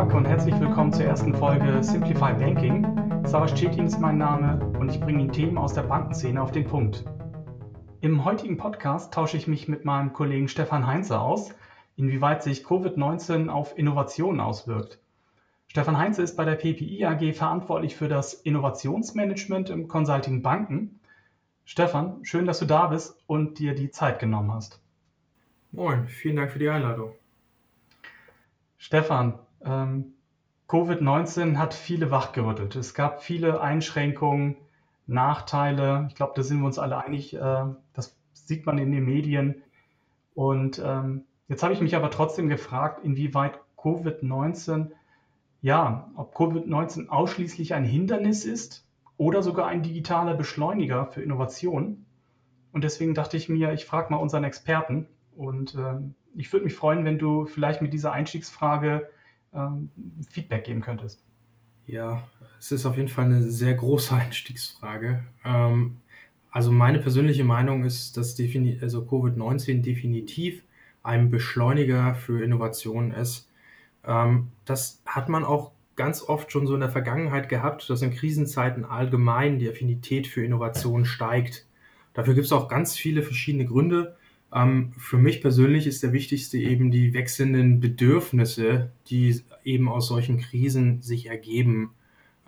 Tag und herzlich willkommen zur ersten Folge Simplify Banking. Savas Cetin ist mein Name und ich bringe Ihnen Themen aus der Bankenszene auf den Punkt. Im heutigen Podcast tausche ich mich mit meinem Kollegen Stefan Heinze aus, inwieweit sich Covid-19 auf Innovationen auswirkt. Stefan Heinze ist bei der PPI AG verantwortlich für das Innovationsmanagement im Consulting Banken. Stefan, schön, dass du da bist und dir die Zeit genommen hast. Moin, vielen Dank für die Einladung. Stefan, ähm, Covid-19 hat viele wachgerüttelt. Es gab viele Einschränkungen, Nachteile. Ich glaube, da sind wir uns alle einig. Äh, das sieht man in den Medien. Und ähm, jetzt habe ich mich aber trotzdem gefragt, inwieweit Covid-19, ja, ob Covid-19 ausschließlich ein Hindernis ist oder sogar ein digitaler Beschleuniger für Innovation. Und deswegen dachte ich mir, ich frage mal unseren Experten. Und ähm, ich würde mich freuen, wenn du vielleicht mit dieser Einstiegsfrage ähm, Feedback geben könntest. Ja, es ist auf jeden Fall eine sehr große Einstiegsfrage. Ähm, also meine persönliche Meinung ist, dass defini also Covid-19 definitiv ein Beschleuniger für Innovationen ist. Ähm, das hat man auch ganz oft schon so in der Vergangenheit gehabt, dass in Krisenzeiten allgemein die Affinität für Innovation steigt. Dafür gibt es auch ganz viele verschiedene Gründe. Ähm, für mich persönlich ist der wichtigste eben die wechselnden Bedürfnisse, die eben aus solchen Krisen sich ergeben.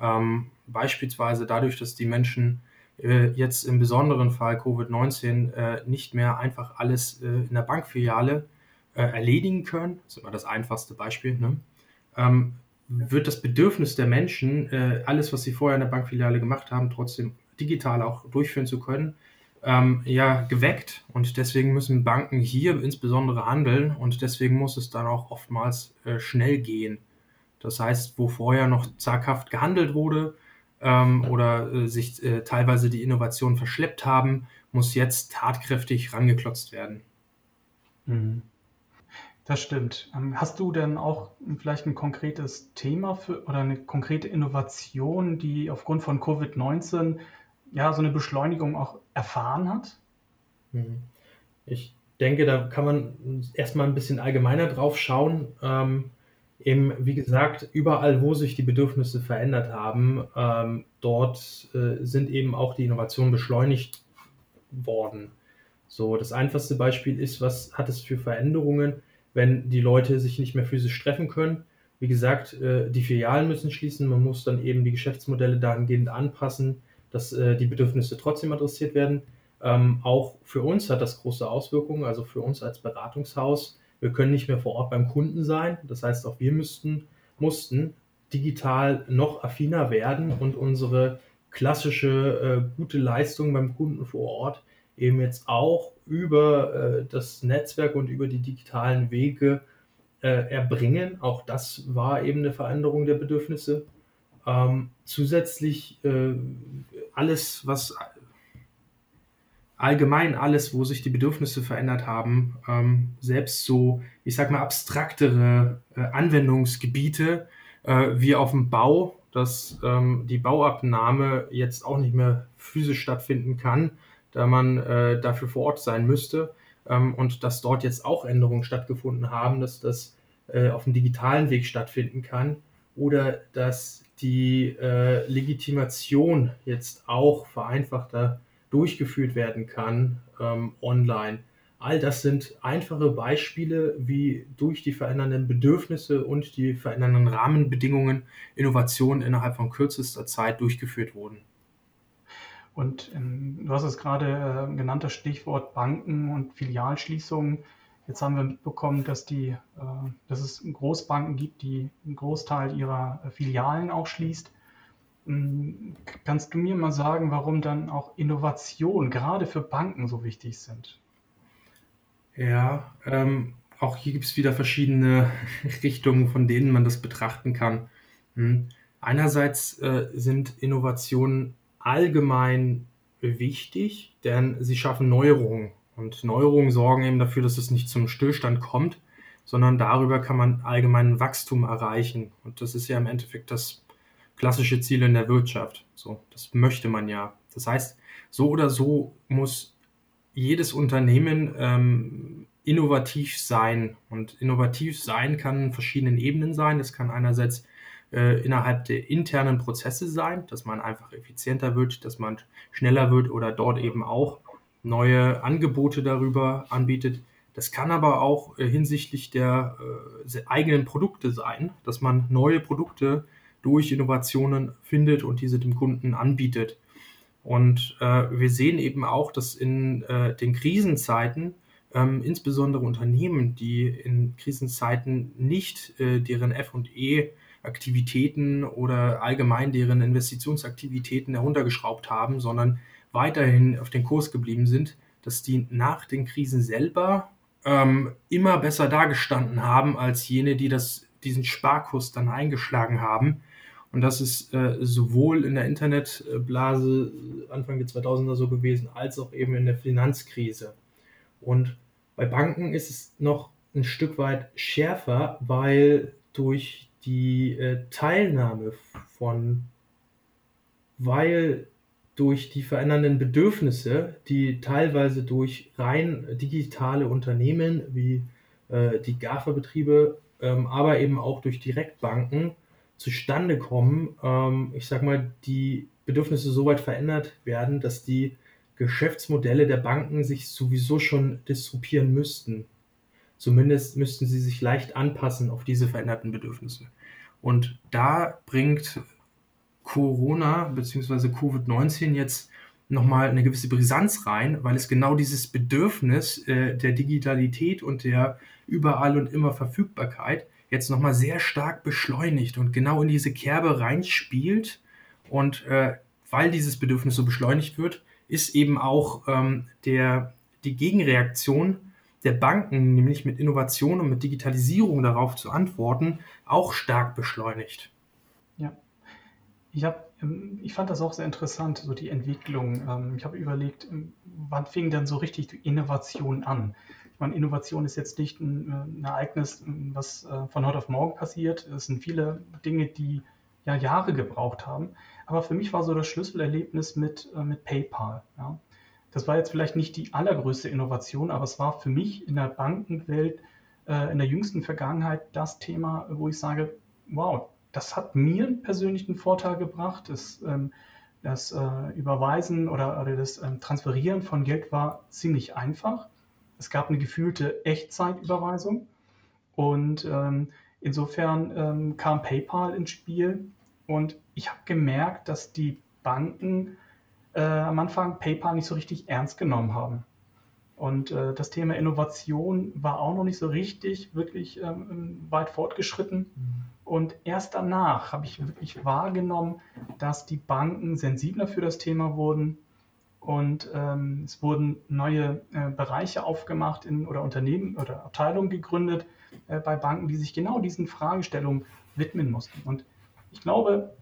Ähm, beispielsweise dadurch, dass die Menschen äh, jetzt im besonderen Fall Covid-19 äh, nicht mehr einfach alles äh, in der Bankfiliale äh, erledigen können, das ist immer das einfachste Beispiel, ne? ähm, wird das Bedürfnis der Menschen, äh, alles, was sie vorher in der Bankfiliale gemacht haben, trotzdem digital auch durchführen zu können, ähm, ja geweckt und deswegen müssen Banken hier insbesondere handeln und deswegen muss es dann auch oftmals äh, schnell gehen. Das heißt, wo vorher noch zaghaft gehandelt wurde ähm, oder äh, sich äh, teilweise die Innovationen verschleppt haben, muss jetzt tatkräftig rangeklotzt werden. Mhm. Das stimmt. Ähm, hast du denn auch vielleicht ein konkretes Thema für oder eine konkrete Innovation, die aufgrund von Covid-19 ja, so eine Beschleunigung auch erfahren hat? Mhm. Ich denke, da kann man erstmal ein bisschen allgemeiner drauf schauen. Ähm, eben, wie gesagt, überall, wo sich die Bedürfnisse verändert haben, ähm, dort äh, sind eben auch die Innovationen beschleunigt worden. So, das einfachste Beispiel ist, was hat es für Veränderungen, wenn die Leute sich nicht mehr physisch treffen können? Wie gesagt, äh, die Filialen müssen schließen, man muss dann eben die Geschäftsmodelle dahingehend anpassen dass äh, die Bedürfnisse trotzdem adressiert werden. Ähm, auch für uns hat das große Auswirkungen, also für uns als Beratungshaus. Wir können nicht mehr vor Ort beim Kunden sein. Das heißt, auch wir müssten, mussten digital noch affiner werden und unsere klassische äh, gute Leistung beim Kunden vor Ort eben jetzt auch über äh, das Netzwerk und über die digitalen Wege äh, erbringen. Auch das war eben eine Veränderung der Bedürfnisse. Ähm, zusätzlich äh, alles, was allgemein alles, wo sich die Bedürfnisse verändert haben, ähm, selbst so, ich sag mal, abstraktere äh, Anwendungsgebiete äh, wie auf dem Bau, dass ähm, die Bauabnahme jetzt auch nicht mehr physisch stattfinden kann, da man äh, dafür vor Ort sein müsste ähm, und dass dort jetzt auch Änderungen stattgefunden haben, dass das äh, auf dem digitalen Weg stattfinden kann oder dass die äh, Legitimation jetzt auch vereinfachter durchgeführt werden kann ähm, online. All das sind einfache Beispiele, wie durch die verändernden Bedürfnisse und die verändernden Rahmenbedingungen Innovationen innerhalb von kürzester Zeit durchgeführt wurden. Und ähm, du hast es gerade äh, genannt, das Stichwort Banken und Filialschließungen. Jetzt haben wir mitbekommen, dass, die, äh, dass es Großbanken gibt, die einen Großteil ihrer äh, Filialen auch schließt. Hm, kannst du mir mal sagen, warum dann auch Innovationen gerade für Banken so wichtig sind? Ja, ähm, auch hier gibt es wieder verschiedene Richtungen, von denen man das betrachten kann. Hm. Einerseits äh, sind Innovationen allgemein wichtig, denn sie schaffen Neuerungen und Neuerungen sorgen eben dafür, dass es nicht zum Stillstand kommt, sondern darüber kann man allgemeinen Wachstum erreichen. Und das ist ja im Endeffekt das klassische Ziel in der Wirtschaft. So, das möchte man ja. Das heißt, so oder so muss jedes Unternehmen ähm, innovativ sein. Und innovativ sein kann in verschiedenen Ebenen sein. Es kann einerseits äh, innerhalb der internen Prozesse sein, dass man einfach effizienter wird, dass man schneller wird oder dort eben auch neue Angebote darüber anbietet. Das kann aber auch äh, hinsichtlich der äh, eigenen Produkte sein, dass man neue Produkte durch Innovationen findet und diese dem Kunden anbietet. Und äh, wir sehen eben auch, dass in äh, den Krisenzeiten ähm, insbesondere Unternehmen, die in Krisenzeiten nicht äh, deren FE Aktivitäten oder allgemein deren Investitionsaktivitäten heruntergeschraubt haben, sondern weiterhin auf den Kurs geblieben sind, dass die nach den Krisen selber ähm, immer besser dargestanden haben als jene, die das, diesen Sparkurs dann eingeschlagen haben. Und das ist äh, sowohl in der Internetblase Anfang der 2000er so gewesen, als auch eben in der Finanzkrise. Und bei Banken ist es noch ein Stück weit schärfer, weil durch die äh, Teilnahme von, weil durch die verändernden Bedürfnisse, die teilweise durch rein digitale Unternehmen wie äh, die GAFA-Betriebe, ähm, aber eben auch durch Direktbanken zustande kommen, ähm, ich sag mal, die Bedürfnisse so weit verändert werden, dass die Geschäftsmodelle der Banken sich sowieso schon disruptieren müssten. Zumindest müssten sie sich leicht anpassen auf diese veränderten Bedürfnisse. Und da bringt Corona bzw. Covid-19 jetzt nochmal eine gewisse Brisanz rein, weil es genau dieses Bedürfnis äh, der Digitalität und der überall und immer Verfügbarkeit jetzt nochmal sehr stark beschleunigt und genau in diese Kerbe reinspielt. Und äh, weil dieses Bedürfnis so beschleunigt wird, ist eben auch ähm, der, die Gegenreaktion der Banken, nämlich mit Innovation und mit Digitalisierung darauf zu antworten, auch stark beschleunigt. Ja, ich, hab, ähm, ich fand das auch sehr interessant, so die Entwicklung. Ähm, ich habe überlegt, ähm, wann fing denn so richtig die Innovation an? Ich meine, Innovation ist jetzt nicht ein, äh, ein Ereignis, was äh, von heute auf morgen passiert. Es sind viele Dinge, die ja Jahre gebraucht haben. Aber für mich war so das Schlüsselerlebnis mit, äh, mit PayPal. Ja. Das war jetzt vielleicht nicht die allergrößte Innovation, aber es war für mich in der Bankenwelt in der jüngsten Vergangenheit das Thema, wo ich sage, wow, das hat mir einen persönlichen Vorteil gebracht. Das, ähm, das äh, Überweisen oder, oder das ähm, Transferieren von Geld war ziemlich einfach. Es gab eine gefühlte Echtzeitüberweisung und ähm, insofern ähm, kam PayPal ins Spiel und ich habe gemerkt, dass die Banken äh, am Anfang PayPal nicht so richtig ernst genommen haben. Und äh, das Thema Innovation war auch noch nicht so richtig wirklich ähm, weit fortgeschritten. Mhm. Und erst danach habe ich wirklich wahrgenommen, dass die Banken sensibler für das Thema wurden. Und ähm, es wurden neue äh, Bereiche aufgemacht in, oder Unternehmen oder Abteilungen gegründet äh, bei Banken, die sich genau diesen Fragestellungen widmen mussten. Und ich glaube,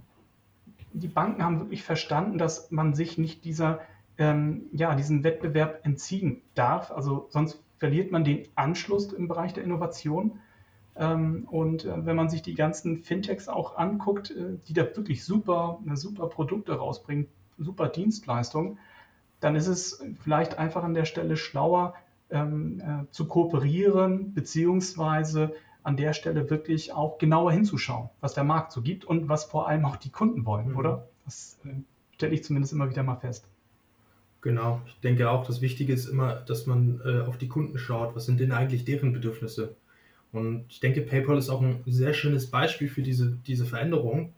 die Banken haben wirklich verstanden, dass man sich nicht dieser, ähm, ja, diesen Wettbewerb entziehen darf. Also sonst verliert man den Anschluss im Bereich der Innovation. Ähm, und äh, wenn man sich die ganzen Fintechs auch anguckt, äh, die da wirklich super, super Produkte rausbringen, super Dienstleistungen, dann ist es vielleicht einfach an der Stelle schlauer ähm, äh, zu kooperieren, beziehungsweise an der Stelle wirklich auch genauer hinzuschauen, was der Markt so gibt und was vor allem auch die Kunden wollen, mhm. oder? Das äh, stelle ich zumindest immer wieder mal fest. Genau, ich denke auch, das Wichtige ist immer, dass man äh, auf die Kunden schaut. Was sind denn eigentlich deren Bedürfnisse? Und ich denke, PayPal ist auch ein sehr schönes Beispiel für diese, diese Veränderung.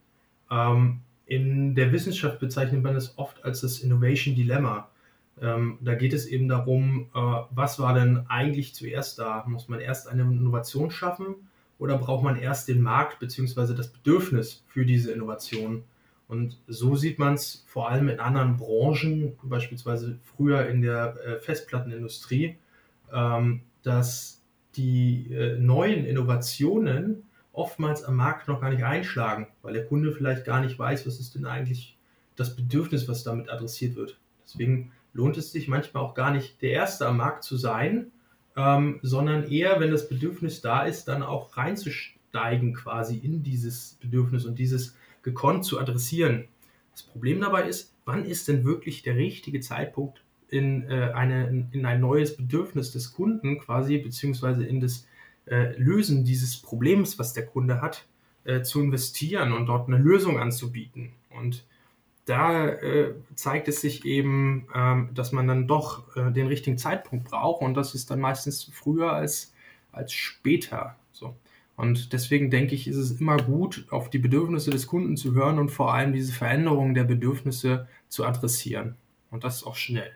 Ähm, in der Wissenschaft bezeichnet man es oft als das Innovation Dilemma. Ähm, da geht es eben darum, äh, was war denn eigentlich zuerst da? Muss man erst eine Innovation schaffen oder braucht man erst den Markt bzw. das Bedürfnis für diese Innovation? Und so sieht man es vor allem in anderen Branchen, beispielsweise früher in der äh, Festplattenindustrie, ähm, dass die äh, neuen Innovationen oftmals am Markt noch gar nicht einschlagen, weil der Kunde vielleicht gar nicht weiß, was ist denn eigentlich das Bedürfnis, was damit adressiert wird. Deswegen lohnt es sich manchmal auch gar nicht, der Erste am Markt zu sein, ähm, sondern eher, wenn das Bedürfnis da ist, dann auch reinzusteigen quasi in dieses Bedürfnis und dieses gekonnt zu adressieren. Das Problem dabei ist, wann ist denn wirklich der richtige Zeitpunkt, in, äh, eine, in ein neues Bedürfnis des Kunden quasi, beziehungsweise in das äh, Lösen dieses Problems, was der Kunde hat, äh, zu investieren und dort eine Lösung anzubieten. Und da äh, zeigt es sich eben, ähm, dass man dann doch äh, den richtigen Zeitpunkt braucht und das ist dann meistens früher als, als später. Und deswegen denke ich, ist es immer gut, auf die Bedürfnisse des Kunden zu hören und vor allem diese Veränderungen der Bedürfnisse zu adressieren. Und das auch schnell.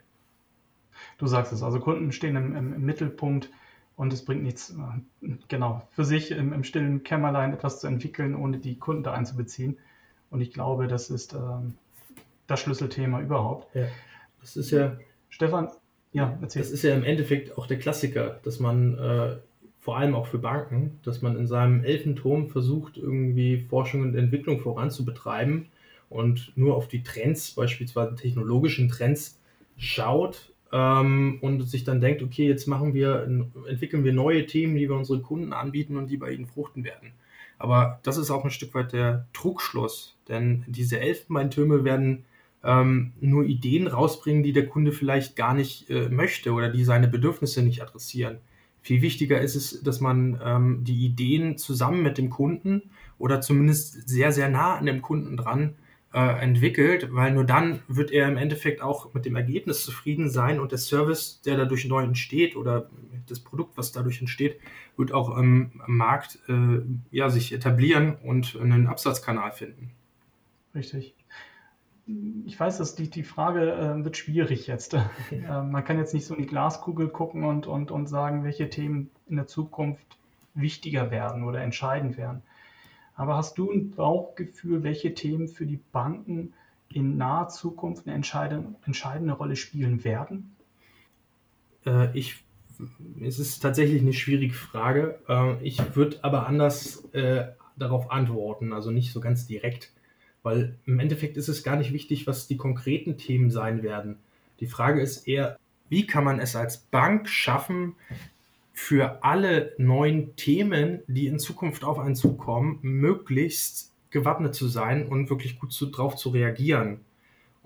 Du sagst es, also Kunden stehen im, im, im Mittelpunkt und es bringt nichts, genau, für sich im, im, stillen Kämmerlein etwas zu entwickeln, ohne die Kunden da einzubeziehen. Und ich glaube, das ist ähm, das Schlüsselthema überhaupt. Ja, das ist ja. Stefan, ja, erzähl. Das ist ja im Endeffekt auch der Klassiker, dass man äh, vor allem auch für Banken, dass man in seinem Elfenturm versucht, irgendwie Forschung und Entwicklung voranzubetreiben und nur auf die Trends, beispielsweise technologischen Trends, schaut ähm, und sich dann denkt, okay, jetzt machen wir, entwickeln wir neue Themen, die wir unseren Kunden anbieten und die bei ihnen fruchten werden. Aber das ist auch ein Stück weit der Trugschluss, denn diese Elfenbeintürme werden ähm, nur Ideen rausbringen, die der Kunde vielleicht gar nicht äh, möchte oder die seine Bedürfnisse nicht adressieren. Viel wichtiger ist es, dass man ähm, die Ideen zusammen mit dem Kunden oder zumindest sehr, sehr nah an dem Kunden dran äh, entwickelt, weil nur dann wird er im Endeffekt auch mit dem Ergebnis zufrieden sein und der Service, der dadurch neu entsteht oder das Produkt, was dadurch entsteht, wird auch im Markt äh, ja, sich etablieren und einen Absatzkanal finden. Richtig. Ich weiß, dass die, die Frage äh, wird schwierig jetzt. äh, man kann jetzt nicht so in die Glaskugel gucken und, und, und sagen, welche Themen in der Zukunft wichtiger werden oder entscheidend werden. Aber hast du ein Bauchgefühl, welche Themen für die Banken in naher Zukunft eine entscheidende, entscheidende Rolle spielen werden? Äh, ich, es ist tatsächlich eine schwierige Frage. Äh, ich würde aber anders äh, darauf antworten, also nicht so ganz direkt, weil im Endeffekt ist es gar nicht wichtig, was die konkreten Themen sein werden. Die Frage ist eher, wie kann man es als Bank schaffen, für alle neuen Themen, die in Zukunft auf einen zukommen, möglichst gewappnet zu sein und wirklich gut zu, drauf zu reagieren.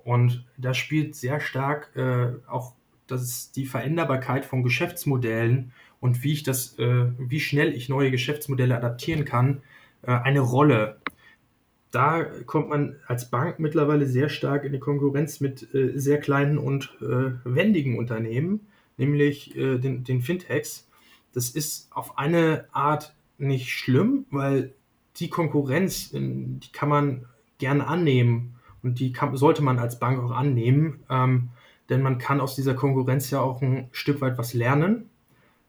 Und da spielt sehr stark äh, auch das die Veränderbarkeit von Geschäftsmodellen und wie ich das, äh, wie schnell ich neue Geschäftsmodelle adaptieren kann, äh, eine Rolle. Da kommt man als Bank mittlerweile sehr stark in die Konkurrenz mit äh, sehr kleinen und äh, wendigen Unternehmen, nämlich äh, den, den Fintechs das ist auf eine Art nicht schlimm, weil die Konkurrenz, die kann man gerne annehmen und die kann, sollte man als Bank auch annehmen, ähm, denn man kann aus dieser Konkurrenz ja auch ein Stück weit was lernen.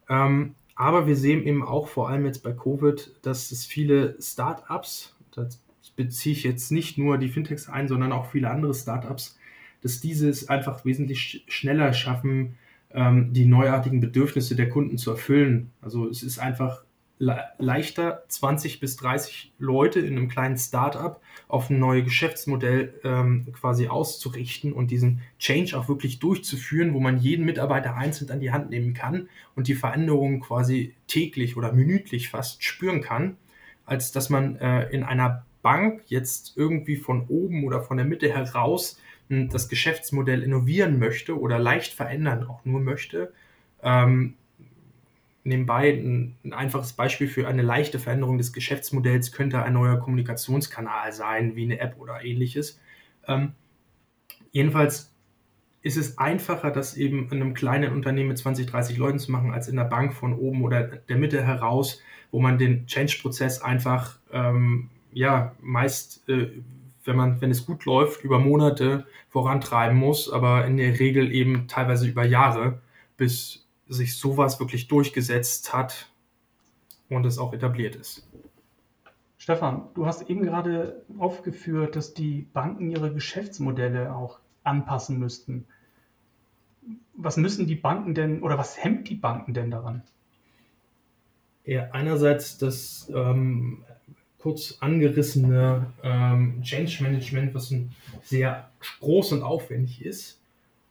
Ähm, aber wir sehen eben auch vor allem jetzt bei Covid, dass es viele Startups, das beziehe ich jetzt nicht nur die Fintechs ein, sondern auch viele andere Startups, dass diese es einfach wesentlich schneller schaffen, ähm, die neuartigen Bedürfnisse der Kunden zu erfüllen. Also es ist einfach le leichter, 20 bis 30 Leute in einem kleinen Startup auf ein neues Geschäftsmodell ähm, quasi auszurichten und diesen Change auch wirklich durchzuführen, wo man jeden Mitarbeiter einzeln an die Hand nehmen kann und die Veränderungen quasi täglich oder minütlich fast spüren kann, als dass man äh, in einer Bank jetzt irgendwie von oben oder von der Mitte heraus das Geschäftsmodell innovieren möchte oder leicht verändern auch nur möchte. Ähm, nebenbei ein, ein, einfaches Beispiel für eine leichte Veränderung des Geschäftsmodells könnte ein neuer Kommunikationskanal sein, wie eine App oder ähnliches. Ähm, jedenfalls ist es einfacher, das eben in einem kleinen Unternehmen mit 20, 30 Leuten zu machen, als in der Bank von oben oder der Mitte heraus, wo man den Change-Prozess einfach ähm, ja meist äh, wenn man, wenn es gut läuft, über Monate vorantreiben muss, aber in der Regel eben teilweise über Jahre, bis sich sowas wirklich durchgesetzt hat und es auch etabliert ist. Stefan, du hast eben gerade aufgeführt, dass die Banken ihre Geschäftsmodelle auch anpassen müssten. Was müssen die Banken denn oder was hemmt die Banken denn daran? Ja, einerseits das ähm, kurz angerissene ähm, Change Management, was ein sehr groß und aufwendig ist.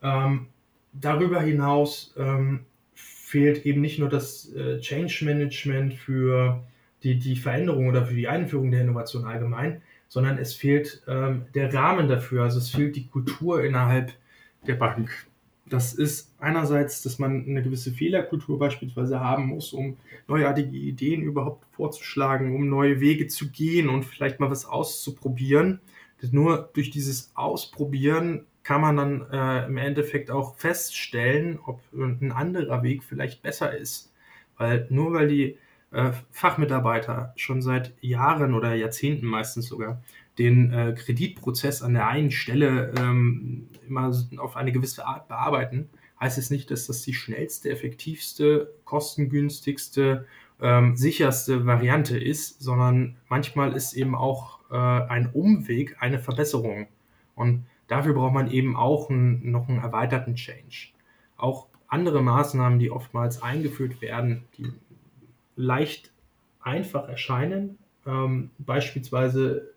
Ähm, darüber hinaus ähm, fehlt eben nicht nur das äh, Change Management für die, die Veränderung oder für die Einführung der Innovation allgemein, sondern es fehlt ähm, der Rahmen dafür. Also es fehlt die Kultur innerhalb der Bank. Das ist einerseits, dass man eine gewisse Fehlerkultur beispielsweise haben muss, um neuartige Ideen überhaupt vorzuschlagen, um neue Wege zu gehen und vielleicht mal was auszuprobieren. Nur durch dieses Ausprobieren kann man dann äh, im Endeffekt auch feststellen, ob ein anderer Weg vielleicht besser ist. Weil nur weil die äh, Fachmitarbeiter schon seit Jahren oder Jahrzehnten meistens sogar den äh, Kreditprozess an der einen Stelle ähm, immer auf eine gewisse Art bearbeiten, heißt es nicht, dass das die schnellste, effektivste, kostengünstigste, ähm, sicherste Variante ist, sondern manchmal ist eben auch äh, ein Umweg eine Verbesserung. Und dafür braucht man eben auch einen, noch einen erweiterten Change. Auch andere Maßnahmen, die oftmals eingeführt werden, die leicht einfach erscheinen, ähm, beispielsweise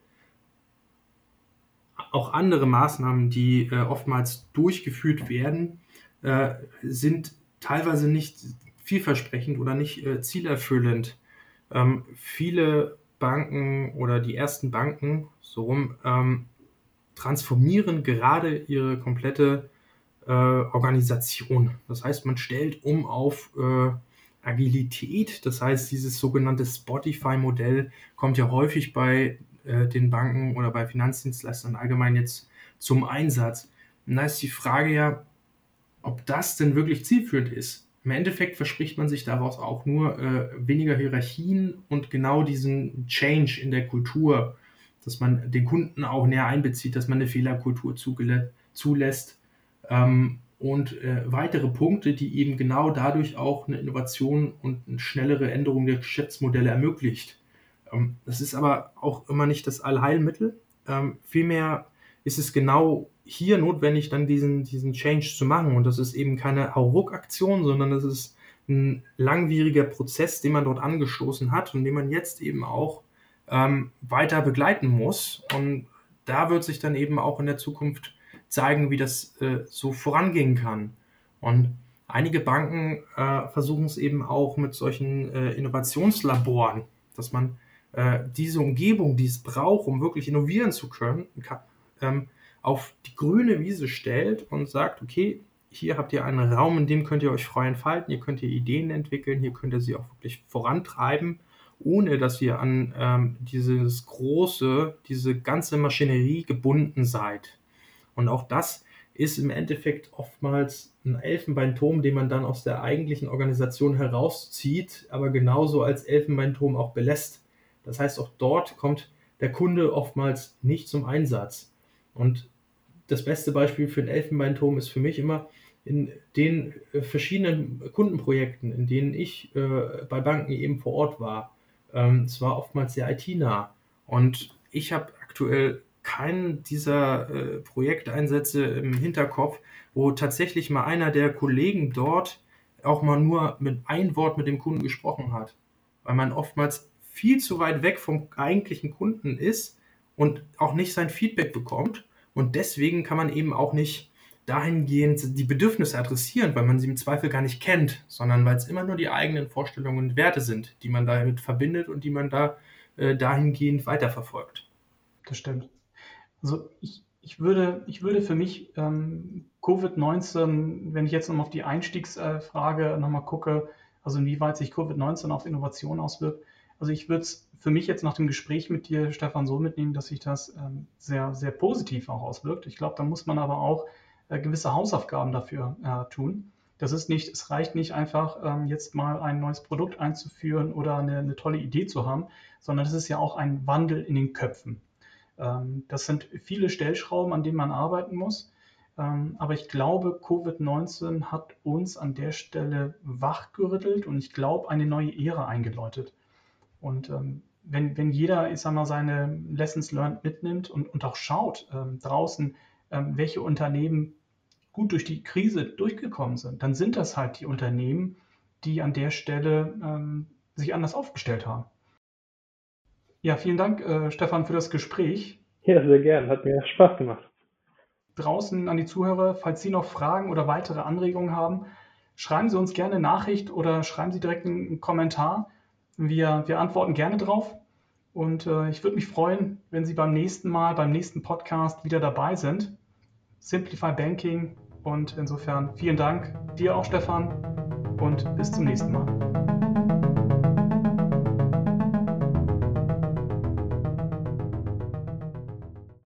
auch andere Maßnahmen, die äh, oftmals durchgeführt werden, äh, sind teilweise nicht vielversprechend oder nicht äh, zielerfüllend. Ähm, viele Banken oder die ersten Banken, so rum, ähm, transformieren gerade ihre komplette äh, Organisation. Das heißt, man stellt um auf äh, Agilität. Das heißt, dieses sogenannte Spotify-Modell kommt ja häufig bei äh, den Banken oder bei Finanzdienstleistern allgemein jetzt zum Einsatz. Und da ist die Frage ja, ob das denn wirklich zielführend ist. Im Endeffekt verspricht man sich daraus auch nur äh, weniger Hierarchien und genau diesen Change in der Kultur, dass man den Kunden auch näher einbezieht, dass man eine Fehlerkultur zulässt ähm, und äh, weitere Punkte, die eben genau dadurch auch eine Innovation und eine schnellere Änderung der Geschäftsmodelle ermöglicht. Ähm, das ist aber auch immer nicht das Allheilmittel. Ähm, vielmehr ist es genau hier notwendig, dann diesen, diesen Change zu machen. Und das ist eben keine Hauruck-Aktion, sondern das ist ein langwieriger Prozess, den man dort angestoßen hat und den man jetzt eben auch ähm, weiter begleiten muss. Und da wird sich dann eben auch in der Zukunft zeigen, wie das äh, so vorangehen kann. Und einige Banken äh, versuchen es eben auch mit solchen äh, Innovationslaboren, dass man äh, diese Umgebung, die es braucht, um wirklich innovieren zu können, ähm, auf die grüne Wiese stellt und sagt, okay, hier habt ihr einen Raum, in dem könnt ihr euch frei entfalten, hier könnt ihr Ideen entwickeln, hier könnt ihr sie auch wirklich vorantreiben, ohne dass ihr an ähm, dieses große, diese ganze Maschinerie gebunden seid. Und auch das ist im Endeffekt oftmals ein Elfenbeinturm, den man dann aus der eigentlichen Organisation herauszieht, aber genauso als Elfenbeinturm auch belässt. Das heißt, auch dort kommt der Kunde oftmals nicht zum Einsatz. Und das beste Beispiel für einen Elfenbeinturm ist für mich immer in den äh, verschiedenen Kundenprojekten, in denen ich äh, bei Banken eben vor Ort war. Ähm, es war oftmals sehr IT-nah. Und ich habe aktuell keinen dieser äh, Projekteinsätze im Hinterkopf, wo tatsächlich mal einer der Kollegen dort auch mal nur mit ein Wort mit dem Kunden gesprochen hat. Weil man oftmals viel zu weit weg vom eigentlichen Kunden ist und auch nicht sein Feedback bekommt. Und deswegen kann man eben auch nicht dahingehend die Bedürfnisse adressieren, weil man sie im Zweifel gar nicht kennt, sondern weil es immer nur die eigenen Vorstellungen und Werte sind, die man damit verbindet und die man da äh, dahingehend weiterverfolgt. Das stimmt. Also ich, ich, würde, ich würde für mich ähm, Covid-19, wenn ich jetzt nochmal auf die Einstiegsfrage nochmal gucke, also inwieweit sich Covid-19 auf Innovation auswirkt, also ich würde es für mich jetzt nach dem Gespräch mit dir, Stefan, so mitnehmen, dass sich das ähm, sehr, sehr positiv auch auswirkt. Ich glaube, da muss man aber auch äh, gewisse Hausaufgaben dafür äh, tun. Das ist nicht, es reicht nicht einfach, ähm, jetzt mal ein neues Produkt einzuführen oder eine, eine, tolle Idee zu haben, sondern es ist ja auch ein Wandel in den Köpfen. Ähm, das sind viele Stellschrauben, an denen man arbeiten muss. Ähm, aber ich glaube, Covid-19 hat uns an der Stelle wachgerüttelt und ich glaube, eine neue Ära eingeläutet. Und ähm, wenn, wenn jeder, ich sag mal, seine Lessons learned mitnimmt und, und auch schaut ähm, draußen, ähm, welche Unternehmen gut durch die Krise durchgekommen sind, dann sind das halt die Unternehmen, die an der Stelle ähm, sich anders aufgestellt haben. Ja, vielen Dank, äh, Stefan, für das Gespräch. Ja, sehr gern. Hat mir Spaß gemacht. Draußen an die Zuhörer, falls Sie noch Fragen oder weitere Anregungen haben, schreiben Sie uns gerne eine Nachricht oder schreiben Sie direkt einen Kommentar. Wir, wir antworten gerne drauf. Und äh, ich würde mich freuen, wenn Sie beim nächsten Mal, beim nächsten Podcast wieder dabei sind. Simplify Banking, Und insofern vielen Dank dir auch, Stefan, und bis zum nächsten Mal.